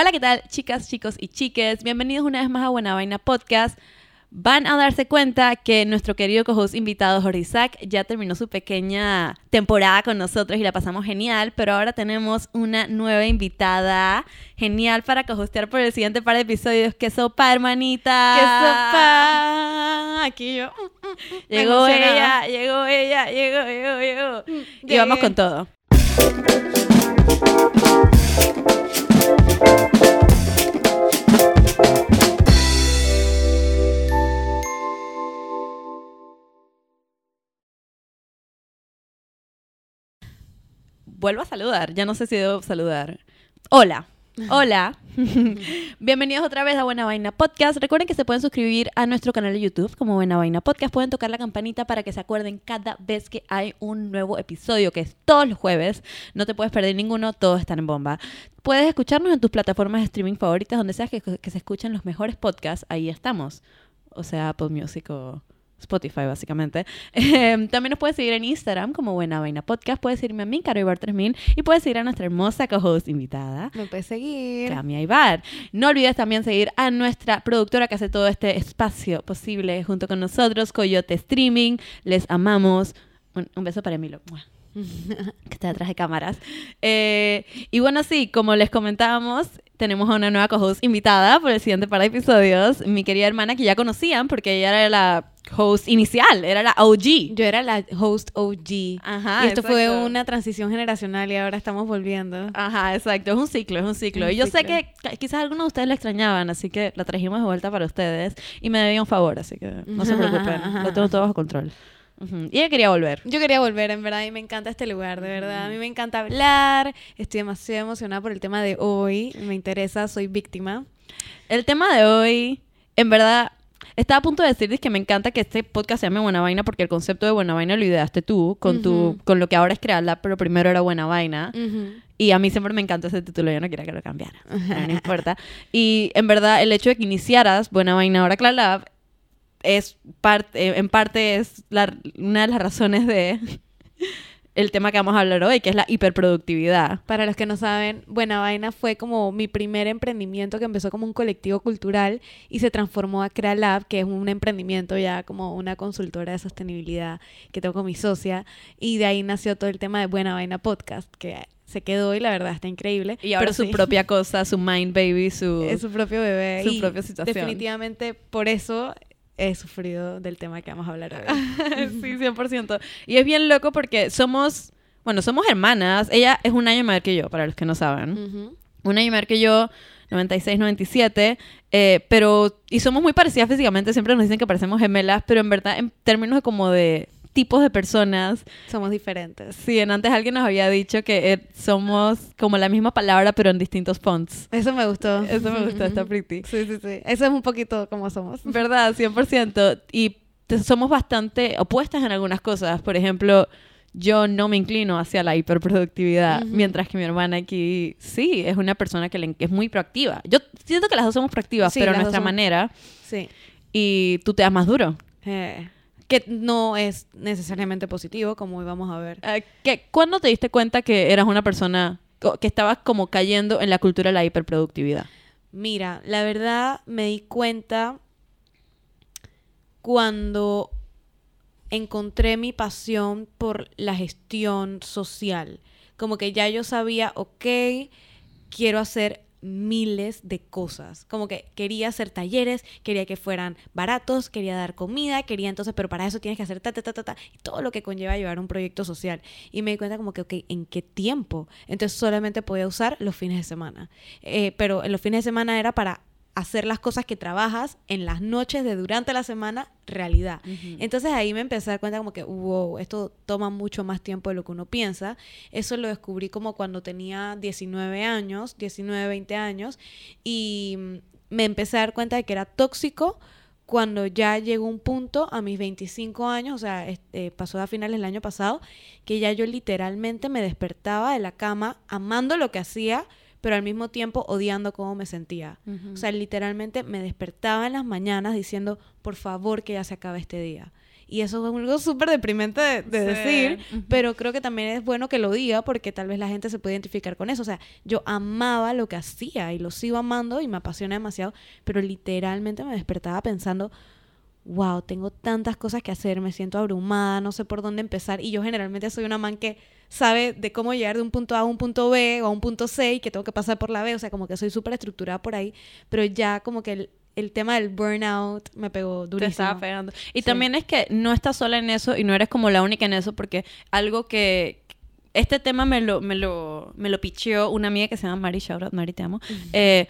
Hola, ¿qué tal, chicas, chicos y chiques? Bienvenidos una vez más a Buena Vaina Podcast. Van a darse cuenta que nuestro querido co-host invitado Isaac ya terminó su pequeña temporada con nosotros y la pasamos genial, pero ahora tenemos una nueva invitada genial para co-hostear por el siguiente par de episodios. ¡Qué sopa, hermanita! ¡Qué sopa! Aquí yo. Llegó Me ella, emocionaba. llegó ella, llegó, llegó, llegó. Y vamos con todo. Vuelvo a saludar, ya no sé si debo saludar. Hola. Hola, bienvenidos otra vez a Buena Vaina Podcast. Recuerden que se pueden suscribir a nuestro canal de YouTube como Buena Vaina Podcast. Pueden tocar la campanita para que se acuerden cada vez que hay un nuevo episodio, que es todos los jueves. No te puedes perder ninguno, todos están en bomba. Puedes escucarnos en tus plataformas de streaming favoritas, donde sea que, que se escuchen los mejores podcasts. Ahí estamos. O sea, Apple Music o Spotify, básicamente. Eh, también nos puedes seguir en Instagram como Buena Vaina Podcast. Puedes seguirme a mí, Caro Ibar 3000. Y puedes seguir a nuestra hermosa co-host invitada, Me puedes seguir. Camia Ibar. No olvides también seguir a nuestra productora que hace todo este espacio posible junto con nosotros, Coyote Streaming. Les amamos. Un, un beso para Emilio. Que está detrás de cámaras. Eh, y bueno, sí, como les comentábamos, tenemos a una nueva co-host invitada por el siguiente par de episodios. Mi querida hermana que ya conocían porque ella era la host inicial, era la OG. Yo era la host OG. Ajá, y esto fue exacto. una transición generacional y ahora estamos volviendo. Ajá, exacto. Es un ciclo, es un ciclo. Un y yo sé ciclo. que ca- quizás algunos de ustedes la extrañaban, así que la trajimos de vuelta para ustedes. Y me debía un favor, así que no se preocupen. lo tengo todo bajo control. Ujú. Y ella quería volver. Yo quería volver, en verdad, y me encanta este lugar, de verdad. A mí me encanta hablar. Estoy demasiado emocionada por el tema de hoy. Me interesa, soy víctima. El tema de hoy, en verdad, estaba a punto de decirles que me encanta que este podcast se llame Buena Vaina porque el concepto de Buena Vaina lo ideaste tú con, tu, con lo que ahora es Crearla, pero primero era Buena Vaina. Y a mí siempre me encantó ese título, yo no quería que lo cambiara. No importa. Y en verdad, el hecho de que iniciaras Buena Vaina ahora Cla Lab es parte, en parte es la- una de las razones de el tema que vamos a hablar hoy, que es la hiperproductividad. Para los que no saben, Buena Vaina fue como mi primer emprendimiento que empezó como un colectivo cultural y se transformó a Crealab, que es un emprendimiento ya como una consultora de sostenibilidad que tengo con mi socia. Y de ahí nació todo el tema de Buena Vaina Podcast, que se quedó y la verdad está increíble. Y ahora Pero su sí, propia cosa, su mind baby, su... es su propio bebé. su y propia situación. Definitivamente por eso he sufrido del tema que vamos a hablar hoy. sí, 100%. Y es bien loco porque somos, bueno, somos hermanas. Ella es un año mayor que yo, para los que no saben. Un año mayor que yo, 96, 97. eh, pero, y somos muy parecidas físicamente. Siempre nos dicen que parecemos gemelas, pero en verdad, en términos de como de tipos de personas, Somos diferentes. sí, en antes alguien nos había dicho que eh, somos como la misma palabra, pero en distintos fonts. Eso me gustó. Eso me gustó, está pretty. Sí, sí, sí. Eso es un poquito como somos. ¿Verdad? 100%. Y somos bastante opuestas en algunas cosas. Por ejemplo, yo no me inclino hacia la hiperproductividad, Ujú. mientras que mi hermana aquí sí es una persona que le- que es muy proactiva. Yo siento que las dos somos proactivas, Sí, pero a nuestra somos- manera. Sí. Y tú te das más duro. Eh, que no es necesariamente positivo, como íbamos a ver. Eh, ¿qué- ¿Cuándo te diste cuenta que eras una persona que estabas como cayendo en la cultura de la hiperproductividad? Mira, la verdad me di cuenta cuando encontré mi pasión por la gestión social. Como que ya yo sabía, ok, quiero hacer miles de cosas. Como que quería hacer talleres, quería que fueran baratos, quería dar comida, quería entonces, pero para eso tienes que hacer ta, ta, ta, ta, ta, y todo lo que conlleva llevar un proyecto social. Y me di cuenta como que, ok, ¿en qué tiempo? Entonces solamente podía usar los fines de semana. Eh, pero en los fines de semana era para hacer las cosas que trabajas en las noches de durante la semana realidad. Entonces ahí me empecé a dar cuenta como que, wow, esto toma mucho más tiempo de lo que uno piensa. Eso lo descubrí como cuando tenía 19 años, 19, 20 años, y mm, me empecé a dar cuenta de que era tóxico cuando ya llegó un punto a mis 25 años, o sea, este, pasó a finales del año pasado, que ya yo literalmente me despertaba de la cama amando lo que hacía, pero al mismo tiempo odiando cómo me sentía. O sea, literalmente me despertaba en las mañanas diciendo, por favor, que ya se acabe este día. Y eso es algo súper deprimente de, de Sí. decir, pero creo que también es bueno que lo diga porque tal vez la gente se puede identificar con eso. O sea, yo amaba lo que hacía y lo sigo amando y me apasiona demasiado, pero literalmente me despertaba pensando, wow, tengo tantas cosas que hacer, me siento abrumada, no sé por dónde empezar. Y yo generalmente soy una man que sabe de cómo llegar de un punto A a un punto B o a un punto C y que tengo que pasar por la B. O sea, como que soy súper estructurada por ahí, pero ya como que el, el tema del burnout me pegó Te durísimo. estaba pegando. Y Sí. también es que no estás sola en eso y no eres como la única en eso, porque algo que. Este tema me lo, me lo, me lo picheó una amiga que se llama Mari, shout out, Mari, te amo. Eh,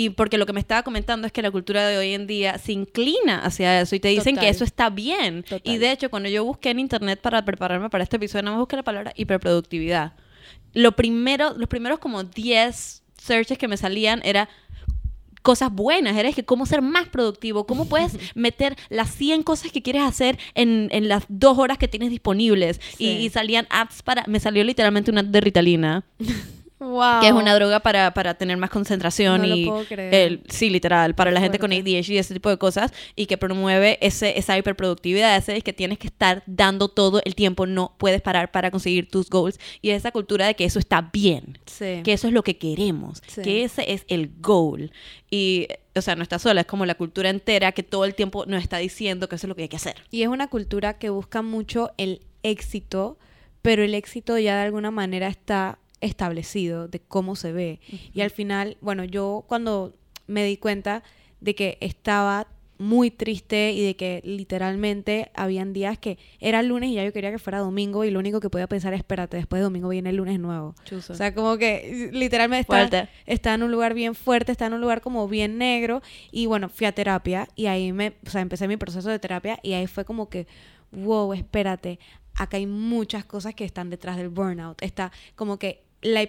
y porque lo que me estaba comentando es que la cultura de hoy en día se inclina hacia eso y te dicen Total. que eso está bien. Total. Y de hecho, cuando yo busqué en internet para prepararme para este episodio, no me busqué la palabra hiperproductividad. Lo primero, los primeros como 10 searches que me salían era cosas buenas, eres que cómo ser más productivo, cómo puedes meter las 100 cosas que quieres hacer en, en las dos horas que tienes disponibles. Y, Sí. y salían apps para, me salió literalmente una app de Ritalina, Wow. que es una droga para, para tener más concentración No lo y puedo creer. el- sí, literal, para la gente con. ADHD y ese tipo de cosas y que promueve ese, esa hiperproductividad, ese es que tienes que estar dando todo el tiempo, no puedes parar para conseguir tus goals y esa cultura de que eso está bien Sí. que eso es lo que queremos, Sí. que ese es el goal. Y, o sea, no está sola, es como la cultura entera que todo el tiempo nos está diciendo que eso es lo que hay que hacer. Y es una cultura que busca mucho el éxito, pero el éxito ya de alguna manera está establecido de cómo se ve. Y al final, bueno, yo cuando me di cuenta de que estaba muy triste y de que literalmente habían días que era lunes y ya yo quería que fuera domingo y lo único que podía pensar es, espérate, después de domingo viene el lunes nuevo. O sea, como que literalmente está, está en un lugar bien fuerte, está en un lugar como bien negro. Y bueno, fui a terapia y ahí me, o sea, empecé mi proceso de terapia y ahí fue como que, wow, espérate, acá hay muchas cosas que están detrás del burnout. Está como que la,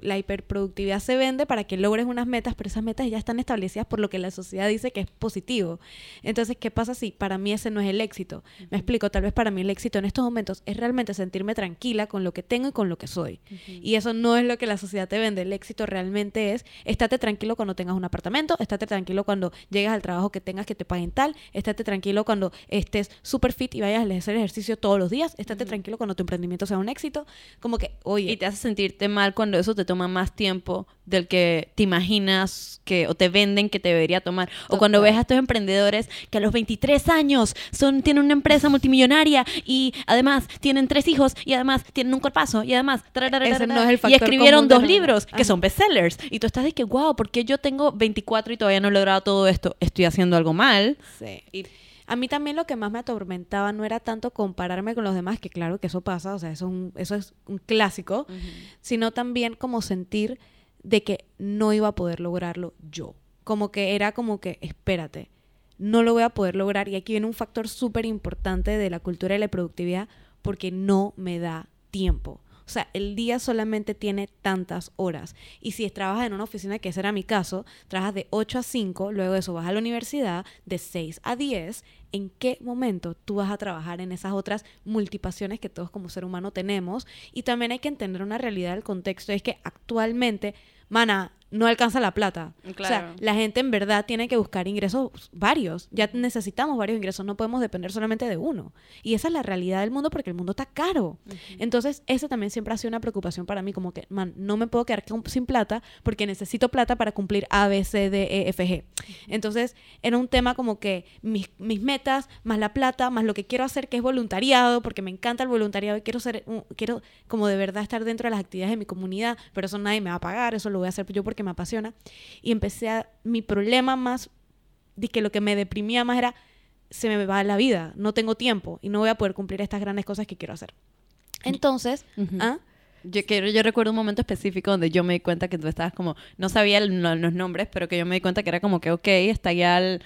la hiperproductividad se vende para que logres unas metas, pero esas metas ya están establecidas por lo que la sociedad dice que es positivo. Entonces, ¿qué pasa si para mí ese no es el éxito? Me explico, tal vez para mí el éxito en estos momentos es realmente sentirme tranquila con lo que tengo y con lo que soy. Y eso no es lo que la sociedad te vende. El éxito realmente es estate tranquilo cuando tengas un apartamento, estate tranquilo cuando llegues al trabajo que tengas que te paguen tal, estate tranquilo cuando estés súper fit y vayas a hacer ejercicio todos los días, estate tranquilo cuando tu emprendimiento sea un éxito. Como que, oye, Y te hace sentirte mal cuando eso te toma más tiempo del que te imaginas que o te venden que te debería tomar. O cuando Total. ves a estos emprendedores que a los 23 años son tienen una empresa multimillonaria y además tienen tres hijos y además tienen un cuerpazo y además Ese no es el y factor escribieron común de dos libros que Ajá. son bestsellers y tú estás de que wow, ¿por qué yo tengo 24 y todavía no he logrado todo esto? Estoy haciendo algo mal. Sí. Y A mí también lo que más me atormentaba no era tanto compararme con los demás, que claro que eso pasa, o sea, eso es un, eso es un clásico, sino también como sentir de que no iba a poder lograrlo yo. Como que era como que, espérate, no lo voy a poder lograr. Y aquí viene un factor súper importante de la cultura de la productividad, porque no me da tiempo. O sea, el día solamente tiene tantas horas. Y si trabajas en una oficina, que ese era mi caso, trabajas de 8 a 5, luego de eso vas a la universidad de 6 a 10. ¿En qué momento tú vas a trabajar en esas otras multipasiones que todos como ser humano tenemos? Y también hay que entender una realidad del contexto, es que actualmente, mana, no alcanza la plata. O sea, la gente en verdad tiene que buscar ingresos varios. Ya necesitamos varios ingresos, no podemos depender solamente de uno. Y esa es la realidad del mundo porque el mundo está caro. Entonces, eso también siempre ha sido una preocupación para mí, como que, man, no me puedo quedar sin plata porque necesito plata para cumplir A, B, C, D, E, F, G. Entonces, era un tema como que mis, mis metas, más la plata, más lo que quiero hacer, que es voluntariado, porque me encanta el voluntariado y quiero ser, un- quiero como de verdad estar dentro de las actividades de mi comunidad, pero eso nadie me va a pagar, eso lo voy a hacer yo porque me apasiona. Y empecé a, mi problema más, de que lo que me deprimía más era, se me va la vida, no tengo tiempo y no voy a poder cumplir estas grandes cosas que quiero hacer. Entonces. ¿ah? Yo, quiero, yo recuerdo un momento específico donde yo me di cuenta que tú estabas como, no sabía el- los nombres, pero que yo me di cuenta que era como que, ok, está ya el,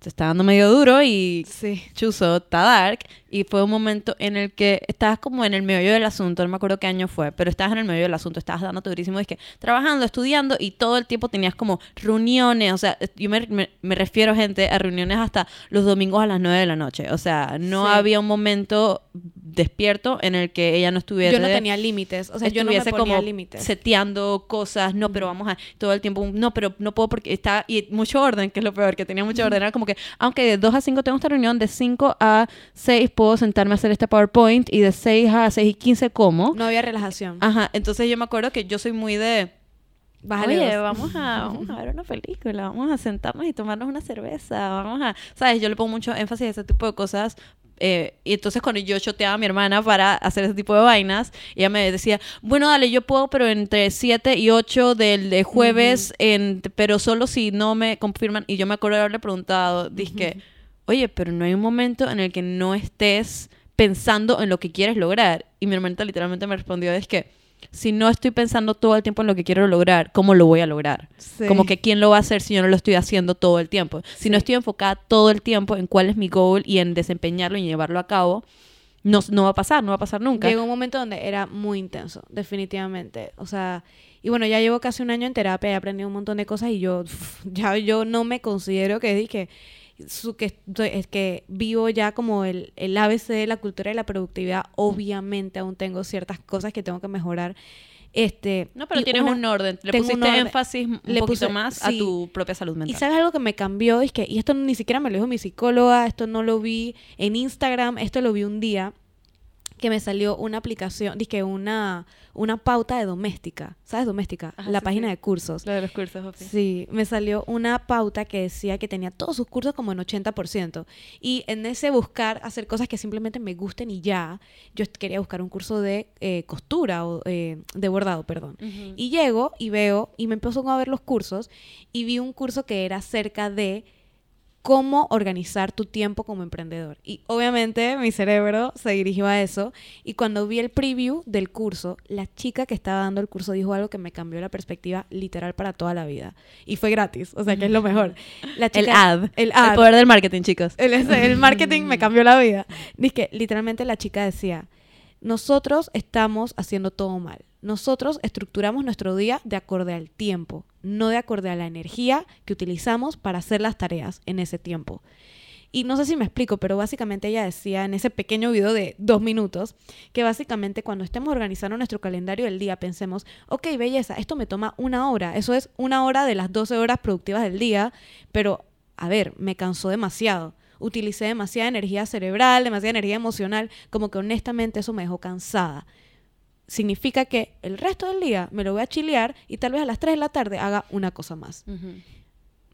te está dando medio duro y sí, chuzo, está dark. Y fue un momento en el que estabas como en el meollo del asunto, no me acuerdo qué año fue, pero estabas en el meollo del asunto, estabas dando durísimo, es que trabajando, estudiando y todo el tiempo tenías como reuniones, o sea, yo me, me- me refiero, gente, a reuniones hasta los domingos a las 9 de la noche. O sea, no Sí. había un momento despierto en el que ella no estuviese Yo no tenía límites. O sea, yo no me ponía como límites. seteando cosas, no, pero vamos a todo el tiempo, no, pero no puedo porque está, y mucho orden, que es lo peor, que tenía mucho orden, era como que, aunque de 2 a 5 tengo esta reunión, de 5 a 6 puedo sentarme a hacer este PowerPoint y de 6 a 6 y 15 como. No había relajación. Ajá, entonces yo me acuerdo que yo soy muy de... Bájale Oye, dos. vamos a, vamos a ver una película, vamos a sentarnos y tomarnos una cerveza, vamos a, ¿sabes? Yo le pongo mucho énfasis a ese tipo de cosas. Eh, y entonces cuando yo choteaba a mi hermana para hacer ese tipo de vainas, ella me decía, bueno, dale, yo puedo, pero entre 7 y 8 del de jueves, en, pero solo si no me confirman. Y yo me acuerdo de haberle preguntado, dije, oye, pero no hay un momento en el que no estés pensando en lo que quieres lograr. Y mi hermanita literalmente me respondió, es que si no estoy pensando todo el tiempo en lo que quiero lograr, ¿cómo lo voy a lograr? Sí. Como que quién lo va a hacer si yo no lo estoy haciendo todo el tiempo. Si Sí. no estoy enfocada todo el tiempo en cuál es mi goal y en desempeñarlo y llevarlo a cabo, no, no va a pasar, no va a pasar nunca. Llegó un momento donde era muy intenso, definitivamente. O sea, y bueno, ya llevo casi un año en terapia, he aprendido un montón de cosas y yo ya yo no me considero que dije su, que es que vivo ya como el, el ABC de la cultura y la productividad. Obviamente aún tengo ciertas cosas que tengo que mejorar. Este, no, pero y tienes una- un orden. Le tengo un pusiste orden. énfasis un Le poquito puse- más a sí. tu propia salud Y mental. sabes algo que me cambió, es que, y esto ni siquiera me lo dijo mi psicóloga, esto no lo vi en Instagram, esto lo vi un día que me salió una aplicación, dije una, una pauta de doméstica, ¿sabes doméstica? Ajá, la sí, página sí. de cursos. Lo de los cursos, Jofi. Sí, me salió una pauta que decía que tenía todos sus cursos como en 80%. Y en ese buscar hacer cosas que simplemente me gusten y ya, yo quería buscar un curso de eh, costura o eh, de bordado, perdón. Y llego y veo, y me empezó a ver los cursos, y vi un curso que era acerca de cómo organizar tu tiempo como emprendedor. Y obviamente mi cerebro se dirigió a eso, y cuando vi el preview del curso, la chica que estaba dando el curso dijo algo que me cambió la perspectiva literal para toda la vida. Y fue gratis, o sea que es lo mejor. La el chica- ad. El ad. poder del marketing, chicos. El, el marketing me cambió la vida. Dice que literalmente la chica decía, nosotros estamos haciendo todo mal. Nosotros estructuramos nuestro día de acorde al tiempo, no de acorde a la energía que utilizamos para hacer las tareas en ese tiempo. Y no sé si me explico, pero básicamente ella decía en ese pequeño video de dos minutos que básicamente cuando estemos organizando nuestro calendario del día pensemos, ok, belleza, esto me toma una hora, eso es una hora de las 12 horas productivas del día, pero a ver, me cansó demasiado. Utilicé demasiada energía cerebral, demasiada energía emocional, como que honestamente eso me dejó cansada. Significa que el resto del día me lo voy a chilear y tal vez a las 3 de la tarde haga una cosa más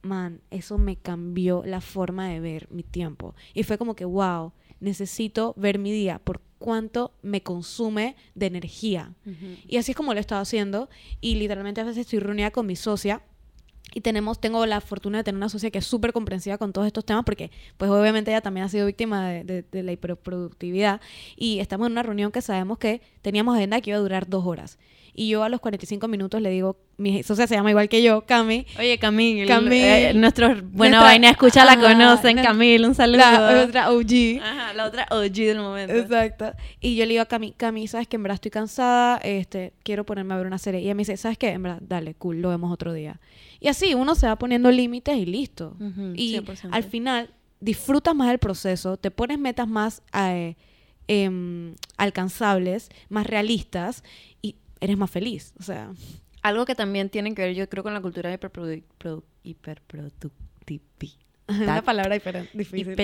man, eso me cambió la forma de ver mi tiempo. Y fue como que, wow, necesito ver mi día por cuánto me consume de energía. Y así es como lo he estado haciendo. Y literalmente a veces estoy reunida con mi socia. Y tenemos, tengo la fortuna de tener una socia que es súper comprensiva con todos estos temas porque, pues obviamente ella también ha sido víctima de, de- de la hiperproductividad. Y estamos en una reunión que sabemos que teníamos agenda que iba a durar dos horas. Y yo a los 45 minutos le digo, mi socia se llama igual que yo, Cami, Oye, Camille, Camille. eh, nuestros buena Nuestra- vaina, escucha, la conocen, no- Camille, un saludo. la otra OG. Ajá, la otra OG del momento. Exacto. Y yo le digo a Cami, Cami, sabes que en verdad estoy cansada, este, quiero ponerme a ver una serie. Y ella me dice, ¿sabes qué? En verdad, dale, cool, lo vemos otro día. Y así uno se va poniendo límites y listo. Y 100%. al final disfrutas más el proceso, te pones metas más eh, em, alcanzables, más realistas y eres más feliz. O sea, Algo que también tiene que ver, yo creo, con la cultura hiperprodu- produ- hiperproductividad. una palabra difícil.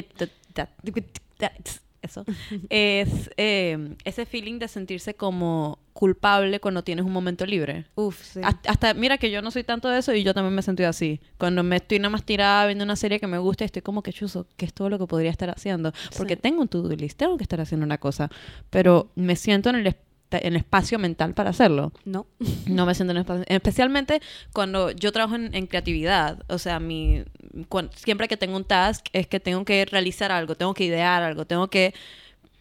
Eso. es eh, ese feeling de sentirse como culpable cuando tienes un momento libre. Uf, sí. Hasta, hasta- mira que yo no soy tanto de eso y yo también me he sentido así. Cuando me estoy nada más tirada viendo una serie que me gusta, estoy como que chuzo, que es todo lo que podría estar haciendo. Porque Sí. tengo un to-do list, tengo que estar haciendo una cosa, pero me siento en el, esp- en el espacio mental para hacerlo. No. No me siento en el espacio. Especialmente cuando yo trabajo en, en creatividad. O sea, mi, siempre que tengo un task es que tengo que realizar algo, tengo que idear algo, tengo que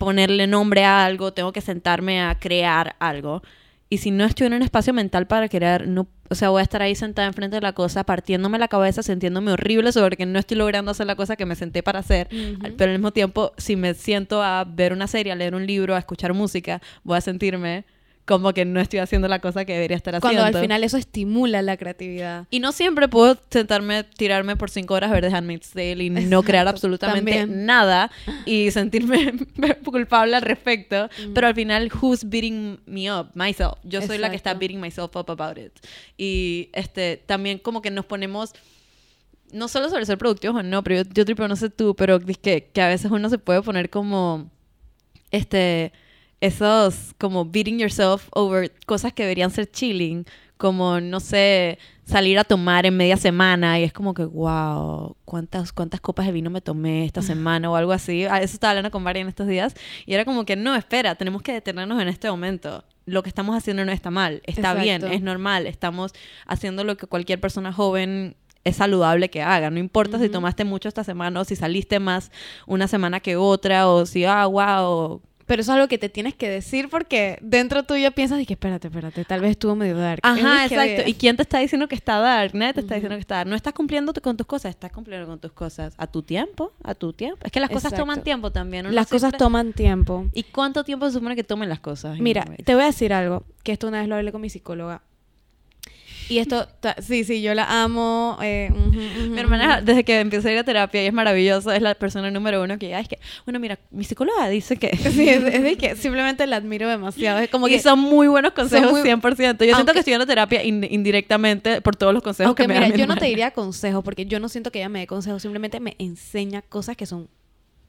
ponerle nombre a algo, tengo que sentarme a crear algo. Y si no estoy en un espacio mental para crear, no, o sea, voy a estar ahí sentada enfrente de la cosa, partiéndome la cabeza, sintiéndome horrible sobre que no estoy logrando hacer la cosa que me senté para hacer. Pero al mismo tiempo, si me siento a ver una serie, a leer un libro, a escuchar música, voy a sentirme como que no estoy haciendo la cosa que debería estar haciendo. Cuando al final eso estimula la creatividad. Y no siempre puedo sentarme, tirarme por cinco horas a ver The Handmaid's Tale y no crear Exacto, absolutamente también. nada y sentirme culpable al respecto. Mm. Pero al final, who's beating me up? Myself. Yo soy la que está Exacto. beating myself up about it. Y este, también como que nos ponemos no solo sobre ser productivos o no, pero yo, yo tripo, no sé tú, pero que, que a veces uno se puede poner como, este, esos, como beating yourself over cosas que deberían ser chilling, como, no sé, salir a tomar en media semana y es como que, wow, ¿cuántas, cuántas copas de vino me tomé esta semana o algo así? A eso estaba hablando con Mari en estos días y era como que, no, espera, tenemos que detenernos en este momento. Lo que estamos haciendo no está mal, está bien, es normal, estamos haciendo lo que cualquier persona joven es saludable que haga. No importa si tomaste mucho esta semana o si saliste más una semana que otra o si, ah, wow. Pero eso es algo que te tienes que decir porque dentro tuyo piensas y que espérate, espérate, tal vez estuvo medio dark. Ajá, exacto. ¿Y quién te está diciendo que está dark? Nadie te está Ujú. diciendo que está dark. No estás cumpliendo con tus cosas, estás cumpliendo con tus cosas. A tu tiempo, a tu tiempo. Es que las cosas Exacto. toman tiempo también. uno Las cosas siempre- toman tiempo. ¿Y cuánto tiempo se supone que tomen las cosas? Mira, te voy a decir algo, que esto una vez lo hablé con mi psicóloga. Y esto, sí, sí, yo la amo. eh, ujú, ujú, Mi hermana, desde que empecé a ir a terapia, y es maravilloso, es la persona número uno que ya es que, bueno, mira, mi psicóloga dice que... Sí, es, es de que simplemente la admiro demasiado. Es como y que son muy buenos consejos, muy- 100%. Yo siento Aunque- que estoy dando terapia in- indirectamente por todos los consejos que me mira, da mi yo no te diría consejos porque yo no siento que ella me dé consejos, simplemente me enseña cosas que son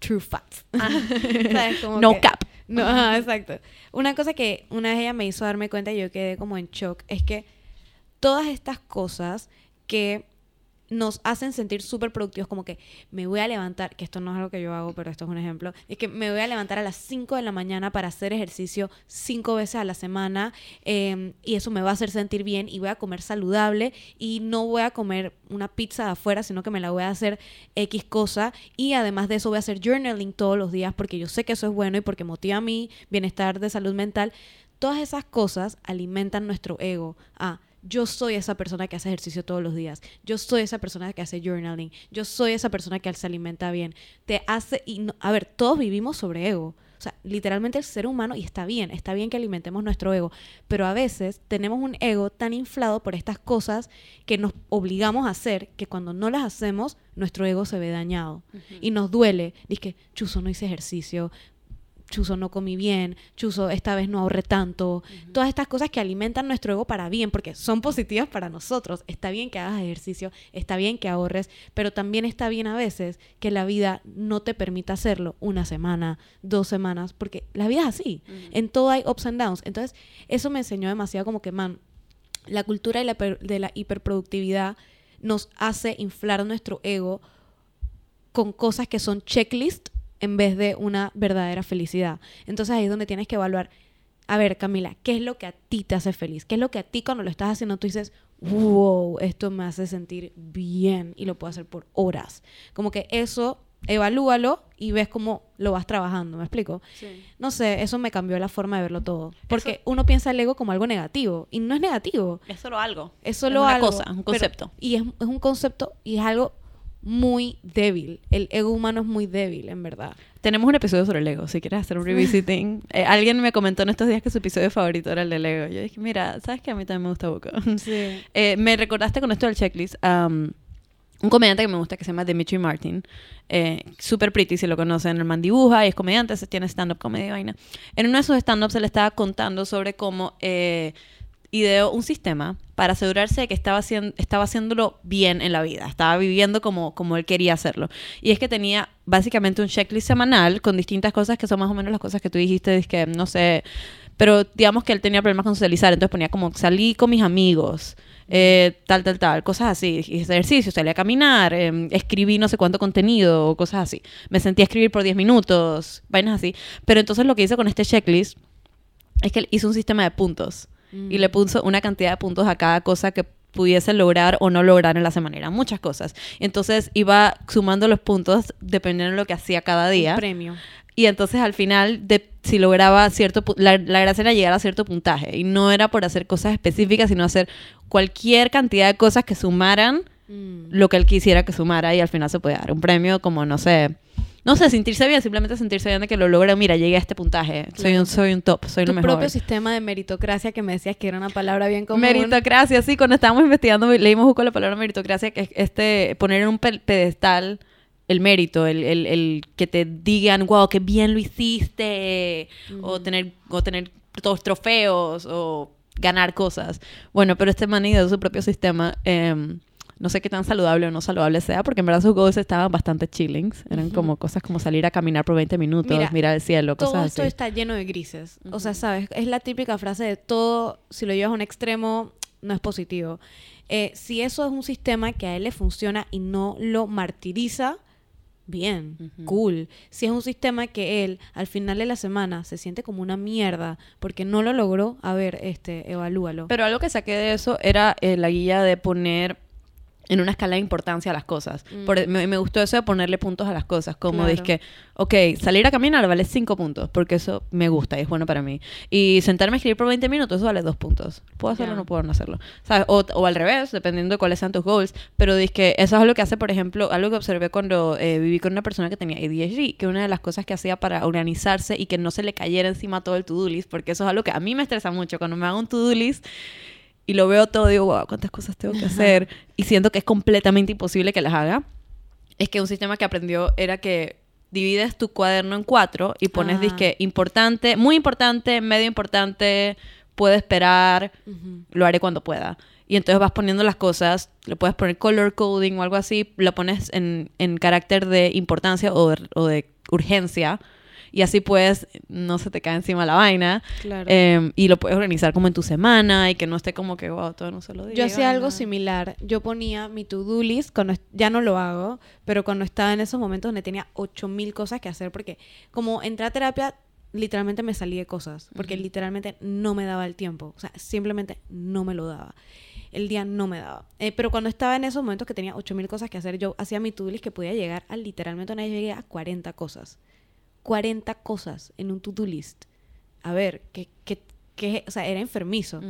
true facts. ¿Sabes? Como No que- cap. No, ajá, exacto. Una cosa que una vez ella me hizo darme cuenta y yo quedé como en shock es que todas estas cosas que nos hacen sentir súper productivos, como que me voy a levantar, que esto no es algo que yo hago, pero esto es un ejemplo, es que me voy a levantar a las 5 de la mañana para hacer ejercicio cinco veces a la semana eh, y eso me va a hacer sentir bien y voy a comer saludable y no voy a comer una pizza de afuera, sino que me la voy a hacer X cosa y además de eso voy a hacer journaling todos los días porque yo sé que eso es bueno y porque motiva mi bienestar de salud mental. Todas esas cosas alimentan nuestro ego. Ah, yo soy esa persona que hace ejercicio todos los días. Yo soy esa persona que hace journaling. Yo soy esa persona que se alimenta bien. Te hace y no- a ver, todos vivimos sobre ego. O sea, literalmente el ser humano y está bien, está bien que alimentemos nuestro ego, pero a veces tenemos un ego tan inflado por estas cosas que nos obligamos a hacer que cuando no las hacemos, nuestro ego se ve dañado y nos duele. Dice que, chuzo, no hice ejercicio, chuzo, no comí bien, chuzo, esta vez no ahorré tanto. Todas estas cosas que alimentan nuestro ego para bien, porque son positivas para nosotros. Está bien que hagas ejercicio, está bien que ahorres, pero también está bien a veces que la vida no te permita hacerlo una semana, dos semanas, porque la vida es así. En todo hay ups and downs. Entonces, eso me enseñó demasiado como que, man, la cultura de la, de la hiperproductividad nos hace inflar nuestro ego con cosas que son checklist en vez de una verdadera felicidad. Entonces ahí es donde tienes que evaluar, a ver Camila, ¿qué es lo que a ti te hace feliz? ¿Qué es lo que a ti cuando lo estás haciendo tú dices, wow, esto me hace sentir bien y lo puedo hacer por horas? Como que eso, evalúalo y ves cómo lo vas trabajando, ¿me explico? No sé, eso me cambió la forma de verlo todo. Porque uno piensa el ego como algo negativo y no es negativo. Es solo algo. Es solo una algo, cosa, un pero- concepto. y es, es un concepto y es algo muy débil. El ego humano es muy débil, en verdad. Tenemos un episodio sobre el ego, si quieres hacer un revisiting. Eh, alguien me comentó en estos días que su episodio favorito era el del ego. Yo dije, mira, ¿sabes que A mí también me gusta poco. Sí. Eh, me recordaste con esto del checklist. um, un comediante que me gusta que se llama Dimitri Martin. Eh, Super pretty, si lo conocen. El man dibuja y es comediante, se tiene stand-up comedy y vaina. En uno de sus stand-ups se le estaba contando sobre cómo eh, ideó un sistema para asegurarse de que estaba, haciendo, estaba haciéndolo bien en la vida. Estaba viviendo como, como él quería hacerlo. Y es que tenía básicamente un checklist semanal con distintas cosas que son más o menos las cosas que tú dijiste. Que, no sé, pero digamos que él tenía problemas con socializar, entonces ponía como salí con mis amigos, eh, tal, tal, tal, cosas así, ejercicio, salí a caminar, eh, escribí no sé cuánto contenido, o cosas así. Me sentí a escribir por 10 minutos, vainas así. Pero entonces lo que hice con este checklist es que él hizo un sistema de puntos y le puso una cantidad de puntos a cada cosa que pudiese lograr o no lograr en la semana. Eran muchas cosas. Entonces iba sumando los puntos dependiendo de lo que hacía cada día. Un premio. Y entonces al final, de, si lograba cierto... La, la gracia era llegar a cierto puntaje. Y no era por hacer cosas específicas, sino hacer cualquier cantidad de cosas que sumaran Mm. lo que él quisiera que sumara. Y al final se puede dar un premio como, no sé, no sé, sentirse bien, simplemente sentirse bien de que lo logré. Mira, llegué a este puntaje. Soy, un, soy un top, soy Tu lo mejor. propio sistema de meritocracia que me decías que era una palabra bien común. Meritocracia, sí, cuando estábamos investigando leímos justo la palabra meritocracia, que es este, poner en un pe- pedestal el mérito, el, el- el que te digan, wow, qué bien lo hiciste, o tener, o tener todos trofeos, o ganar cosas. Bueno, pero este man ideó su propio sistema. em, no sé qué tan saludable o no saludable sea, porque en verdad sus goals estaban bastante chillings. Eran como cosas como salir a caminar por 20 minutos, Mira, mirar el cielo, Todo cosas esto así. está lleno de grises. O sea, ¿sabes? Es la típica frase de todo, si lo llevas a un extremo, no es positivo. Eh, si eso es un sistema que a él le funciona y no lo martiriza, bien, cool. Si es un sistema que él al final de la semana se siente como una mierda porque no lo logró, a ver, este, evalúalo. Pero algo que saqué de eso era eh, la guía de poner en una escala de importancia a las cosas. Por- me, me gustó eso de ponerle puntos a las cosas. Como Claro. que, ok, salir a caminar vale 5 puntos, porque eso me gusta y es bueno para mí. Y sentarme a escribir por 20 minutos, eso vale 2 puntos. ¿Puedo hacerlo o Ya. no puedo no hacerlo? ¿Sabes? O, o al revés, dependiendo de cuáles sean tus goals. Pero que eso es algo que hace, por ejemplo, algo que observé cuando eh, viví con una persona que tenía ADHD, que una de las cosas que hacía para organizarse y que no se le cayera encima todo el to-do list, porque eso es algo que a mí me estresa mucho. Cuando me hago un to-do list y lo veo todo, digo, wow, cuántas cosas tengo que hacer. Y siento que es completamente imposible que las haga. Es que un sistema que aprendió era que divides tu cuaderno en cuatro y pones, Ah. disque, importante, muy importante, medio importante, puede esperar, Ujú. lo haré cuando pueda. Y entonces vas poniendo las cosas, le puedes poner color coding o algo así, lo pones en, en carácter de importancia o de, o de urgencia. Y así puedes, no se te cae encima la vaina. Claro. Eh, y lo puedes organizar como en tu semana y que no esté como que, wow, todo no se lo digo. Yo hacía algo similar. Yo ponía mi to-do list, cuando ya no lo hago, pero cuando estaba en esos momentos donde tenía 8000 cosas que hacer, porque como entré a terapia, literalmente me salí de cosas, porque literalmente no me daba el tiempo. O sea, simplemente no me lo daba. El día no me daba. Eh, pero cuando estaba en esos momentos que tenía 8000 cosas que hacer, yo hacía mi to-do list que podía llegar a literalmente una vez llegué a 40 cosas. 40 cosas en un to-do list. A ver, que, que, que, o sea, era enfermizo.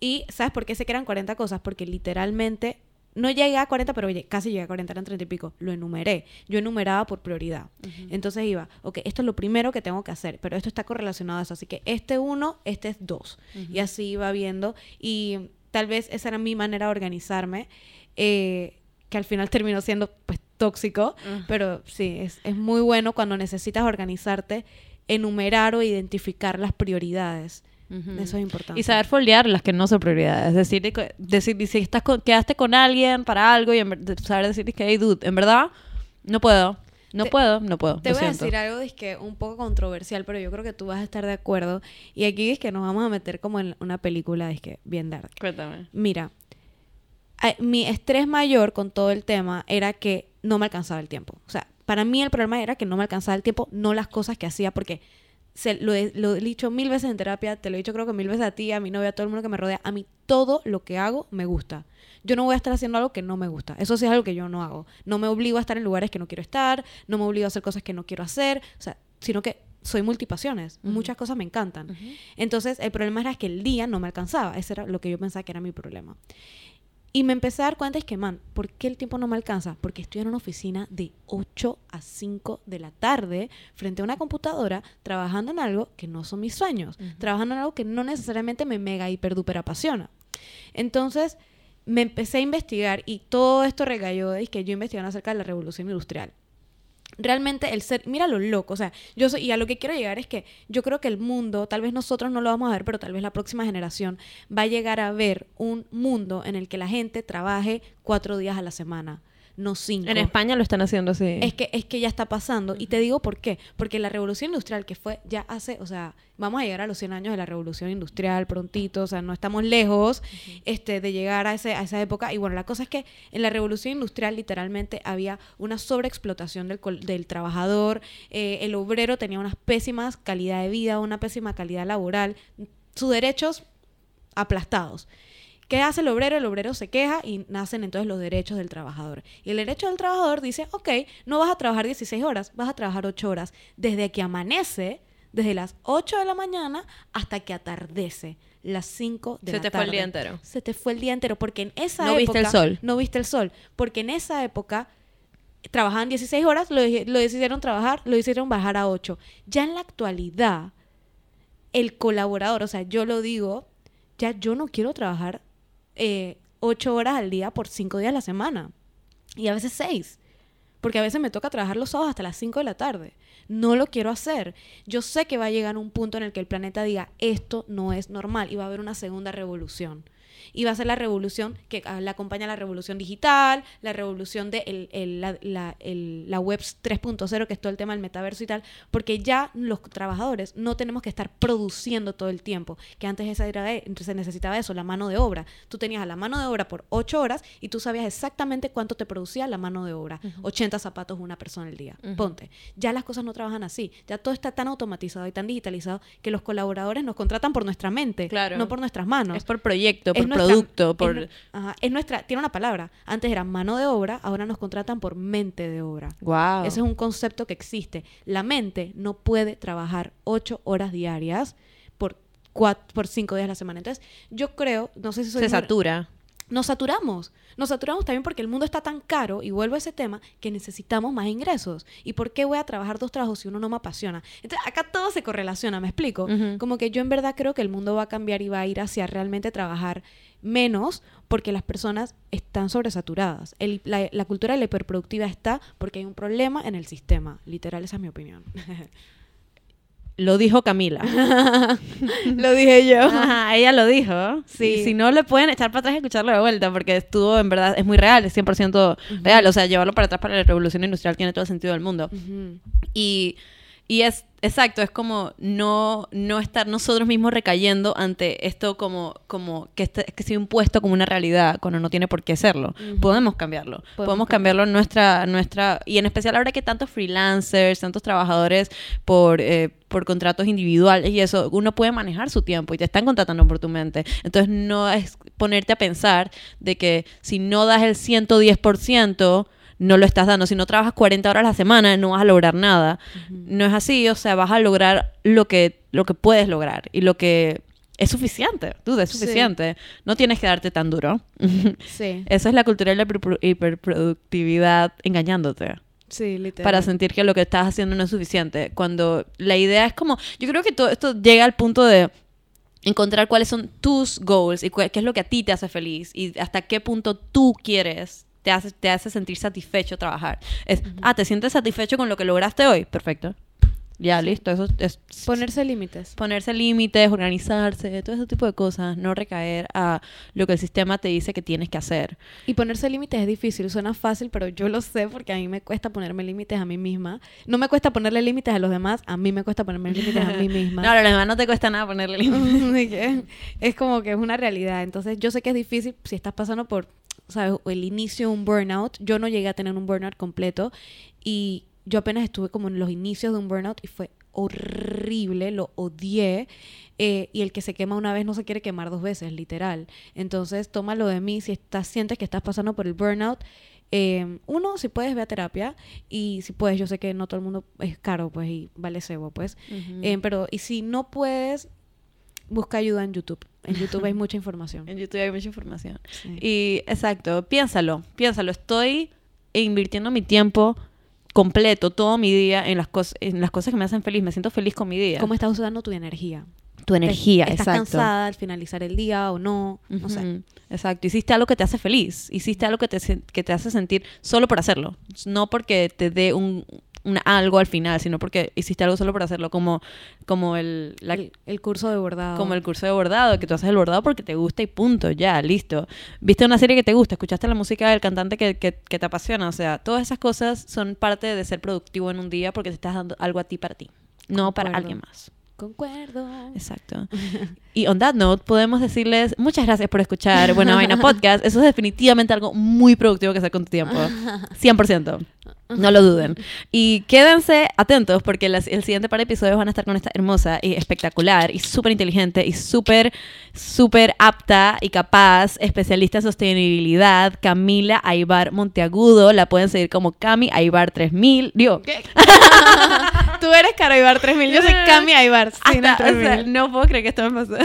Y ¿sabes por qué sé que eran 40 cosas? Porque literalmente no llegué a 40, pero oye, casi llegué a 40, eran 30 y pico. Lo enumeré. Yo enumeraba por prioridad. Entonces iba, ok, esto es lo primero que tengo que hacer, pero esto está correlacionado a eso. Así que este uno, este es dos. Y así iba viendo. Y tal vez esa era mi manera de organizarme, eh, que al final terminó siendo pues tóxico. Pero sí, es, es muy bueno cuando necesitas organizarte, enumerar o identificar las prioridades. Eso es importante. Y saber foldear las que no son prioridades. Es decir, decir si estás con- quedaste con alguien para algo y en saber decir que, hey, dude, en verdad, no puedo. No Te- puedo, no puedo. Te voy a decir algo que un poco controversial, pero yo creo que tú vas a estar de acuerdo. Y aquí es que nos vamos a meter como en una película que bien dark. Cuéntame. Mira, mi estrés mayor con todo el tema era que no me alcanzaba el tiempo. O sea, para mí el problema era que no me alcanzaba el tiempo, no las cosas que hacía, porque se, lo, he, lo he dicho mil veces en terapia, te lo he dicho creo que mil veces a ti, a mi novia, a todo el mundo que me rodea. A mí todo lo que hago me gusta. Yo no voy a estar haciendo algo que no me gusta. Eso sí es algo que yo no hago. No me obligo a estar en lugares que no quiero estar, no me obligo a hacer cosas que no quiero hacer, o sea, sino que soy multipasiones. Muchas cosas me encantan. Entonces, el problema era que el día no me alcanzaba. Ese era lo que yo pensaba que era mi problema. Y me empecé a dar cuenta es que, man, ¿por qué el tiempo no me alcanza? Porque estoy en una oficina de 8 a 5 de la tarde frente a una computadora trabajando en algo que no son mis sueños, trabajando en algo que no necesariamente me mega hiper duper apasiona. Entonces, me empecé a investigar y todo esto recayó de que yo investigando acerca de la revolución industrial realmente el ser, mira lo loco, o sea, yo soy, y a lo que quiero llegar es que yo creo que el mundo, tal vez nosotros no lo vamos a ver, pero tal vez la próxima generación va a llegar a ver un mundo en el que la gente trabaje cuatro días a la semana, no cinco. En España lo están haciendo así. Es que, es que ya está pasando. Y te digo por qué. Porque la revolución industrial que fue ya hace, o sea, vamos a llegar a los 100 años de la revolución industrial prontito, o sea, no estamos lejos este, de llegar a, ese, a esa época. Y bueno, la cosa es que en la revolución industrial literalmente había una sobreexplotación del, del trabajador, eh, el obrero tenía unas pésimas calidad de vida, una pésima calidad laboral, sus derechos aplastados. ¿Qué hace el obrero? El obrero se queja y nacen entonces los derechos del trabajador. Y el derecho del trabajador dice, ok, no vas a trabajar 16 horas, vas a trabajar 8 horas. Desde que amanece, desde las 8 de la mañana hasta que atardece, las 5 de Se la te fue tarde. el día entero. Se te fue el día entero, porque en esa No época... viste el sol. No viste el sol, porque en esa época trabajaban 16 horas, lo, lo decidieron trabajar, lo hicieron bajar a 8. Ya en la actualidad, el colaborador, o sea, yo lo digo, ya yo no quiero trabajar eh, 8 horas al día por 5 días a la semana. Y a veces 6. Porque a veces me toca trabajar los sábados hasta las 5 de la tarde. No lo quiero hacer. Yo sé que va a llegar un punto en el que el planeta diga, esto no es normal y va a haber una segunda revolución. Y va a ser la revolución que ah, le acompaña la revolución digital, la revolución de el- el- la, la- el- la web 3.0, que es todo el tema del metaverso y tal, porque ya los trabajadores no tenemos que estar produciendo todo el tiempo, que antes esa era, se necesitaba eso, la mano de obra. Tú tenías a la mano de obra por 8 horas y tú sabías exactamente cuánto te producía la mano de obra. 80 zapatos una persona al día. Ponte. Ya las cosas no trabajan así. Ya todo está tan automatizado y tan digitalizado que los colaboradores nos contratan por nuestra mente, Claro. no por nuestras manos. Es por proyecto, por nuestra- producto, es por... nu- ajá, es nuestra, tiene una palabra. Antes era mano de obra, ahora nos contratan por mente de obra. Wow. Ese es un concepto que existe. La mente no puede trabajar ocho horas diarias por cuatro, por cinco días a la semana. Entonces, yo creo, no sé si soy Se muy- satura. Nos saturamos. Nos saturamos también porque el mundo está tan caro, y vuelvo a ese tema, que necesitamos más ingresos. ¿Y por qué voy a trabajar dos trabajos si uno no me apasiona? Entonces, acá todo se correlaciona, ¿me explico? Como que yo en verdad creo que el mundo va a cambiar y va a ir hacia realmente trabajar menos porque las personas están sobresaturadas. El- la, la cultura de la hiperproductividad está porque hay un problema en el sistema. Literal, esa es mi opinión. Lo dijo Camila. Lo dije yo. Ajá, ella lo dijo. Sí. Y si no, le pueden echar para atrás y escucharlo de vuelta, porque estuvo, en verdad, es muy real, es 100% real. O sea, llevarlo para atrás para la revolución industrial tiene todo el sentido del mundo. Y, y es exacto, es como no, no estar nosotros mismos recayendo ante esto como, como que, este- que sea impuesto como una realidad cuando no tiene por qué serlo. Podemos cambiarlo. Podemos, Podemos cambiarlo en nuestra, nuestra, y en especial ahora que tantos freelancers, tantos trabajadores por, eh, por contratos individuales y eso, uno puede manejar su tiempo y te están contratando por tu mente. Entonces no es ponerte a pensar de que si no das el 110%, no lo estás dando. Si no trabajas 40 horas a la semana, no vas a lograr nada. No es así, o sea, vas a lograr lo que, lo que puedes lograr y lo que es suficiente. Duda, es Sí. suficiente. No tienes que darte tan duro. Sí, Esa es la cultura de la hiperpro- hiperproductividad engañándote sí, literal. para sentir que lo que estás haciendo no es suficiente. Cuando la idea es como, yo creo que todo esto llega al punto de encontrar cuáles son tus goals y qué es lo que a ti te hace feliz y hasta qué punto tú quieres te hace, te hace sentir satisfecho trabajar. Es, ah, ¿te sientes satisfecho con lo que lograste hoy? Perfecto. Ya, listo. Eso es Ponerse límites. ponerse límites, organizarse, todo ese tipo de cosas. No recaer a lo que el sistema te dice que tienes que hacer. Y ponerse límites es difícil, suena fácil, pero yo lo sé porque a mí me cuesta ponerme límites a mí misma. No me cuesta ponerle límites a los demás, a mí me cuesta ponerme límites a mí misma. No, a los demás no te cuesta nada ponerle límites. Es como que es una realidad. Entonces, yo sé que es difícil si estás pasando por, ¿sabes? El inicio de un burnout. Yo no llegué a tener un burnout completo y yo apenas estuve como en los inicios de un burnout y fue horrible, lo odié. eh, y el que se quema una vez no se quiere quemar dos veces, literal. Entonces, tómalo de mí si estás, sientes que estás pasando por el burnout. eh, uno, si puedes, ve a terapia. Y si puedes, yo sé que no todo el mundo es caro, pues, y vale cebo, pues. Eh, pero, y si no puedes, busca ayuda en YouTube. En YouTube hay mucha información. En YouTube hay mucha información. Sí. Y exacto, piénsalo, piénsalo. Estoy invirtiendo mi tiempo completo, todo mi día en las, cosas en las cosas que me hacen feliz. Me siento feliz con mi día. ¿Cómo estás usando tu energía? Tu energía, ¿Estás exacto. cansada al finalizar el día o no? No sé. Exacto. Hiciste algo que te hace feliz. Hiciste algo que te, que te hace sentir solo por hacerlo. No porque te dé un, un algo al final, sino porque hiciste algo solo por hacerlo. Como, como el, la- el, el curso de bordado. como el curso de bordado, que tú haces el bordado porque te gusta y punto, ya, listo. Viste una serie que te gusta, escuchaste la música del cantante que, que, que te apasiona, o sea, todas esas cosas son parte de ser productivo en un día porque te estás dando algo a ti para ti, no para alguien más. Concuerdo. Exacto. Y on that note, podemos decirles muchas gracias por escuchar Buena Vaina Podcast. Eso es definitivamente algo muy productivo que hacer con tu tiempo. 100%. No lo duden. Y quédense atentos porque las- el siguiente par de episodios van a estar con esta hermosa y espectacular y súper inteligente y súper, súper apta y capaz especialista en sostenibilidad, Camila Aibar Monteagudo. La pueden seguir como Cami Aibar 3000. Digo, Tú eres Caro Ibar 3000, yo soy Cami Ibar. Hasta- el o sea, 3000. no puedo creer que esto me pasó.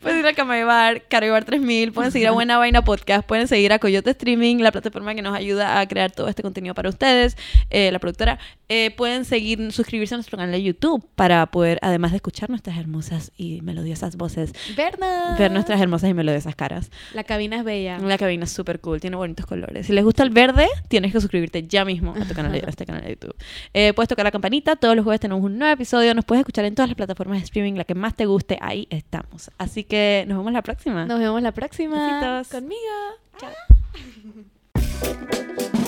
pueden seguir a Camaibar, Caraibar 3000, pueden seguir a Buena Vaina Podcast, pueden seguir a Coyote Streaming, la plataforma que nos ayuda a crear todo este contenido para ustedes, eh, la productora. Eh, pueden seguir, suscribirse a nuestro canal de YouTube para poder, además de escuchar nuestras hermosas y melodiosas voces, ¿Verdad? ver nuestras hermosas y melodiosas caras. La cabina es bella. La cabina es súper cool, tiene bonitos colores. Si les gusta el verde, tienes que suscribirte ya mismo a, tu canal, de- a este canal de YouTube. Eh, puedes tocar la campanita, todos los jueves tenemos un nuevo episodio, nos puedes escuchar en todas las plataformas de streaming, la que más te guste, ahí estamos. Así que nos vemos la próxima. Nos vemos la próxima. Besitos. Conmigo. Chao.